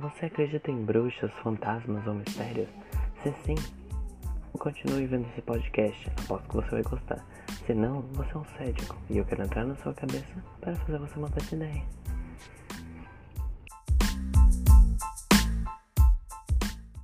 Você acredita em bruxas, fantasmas ou mistérios? Se sim, continue vendo esse podcast. Aposto que você vai gostar. Se não, você é um cético e eu quero entrar na sua cabeça para fazer você mudar de ideia.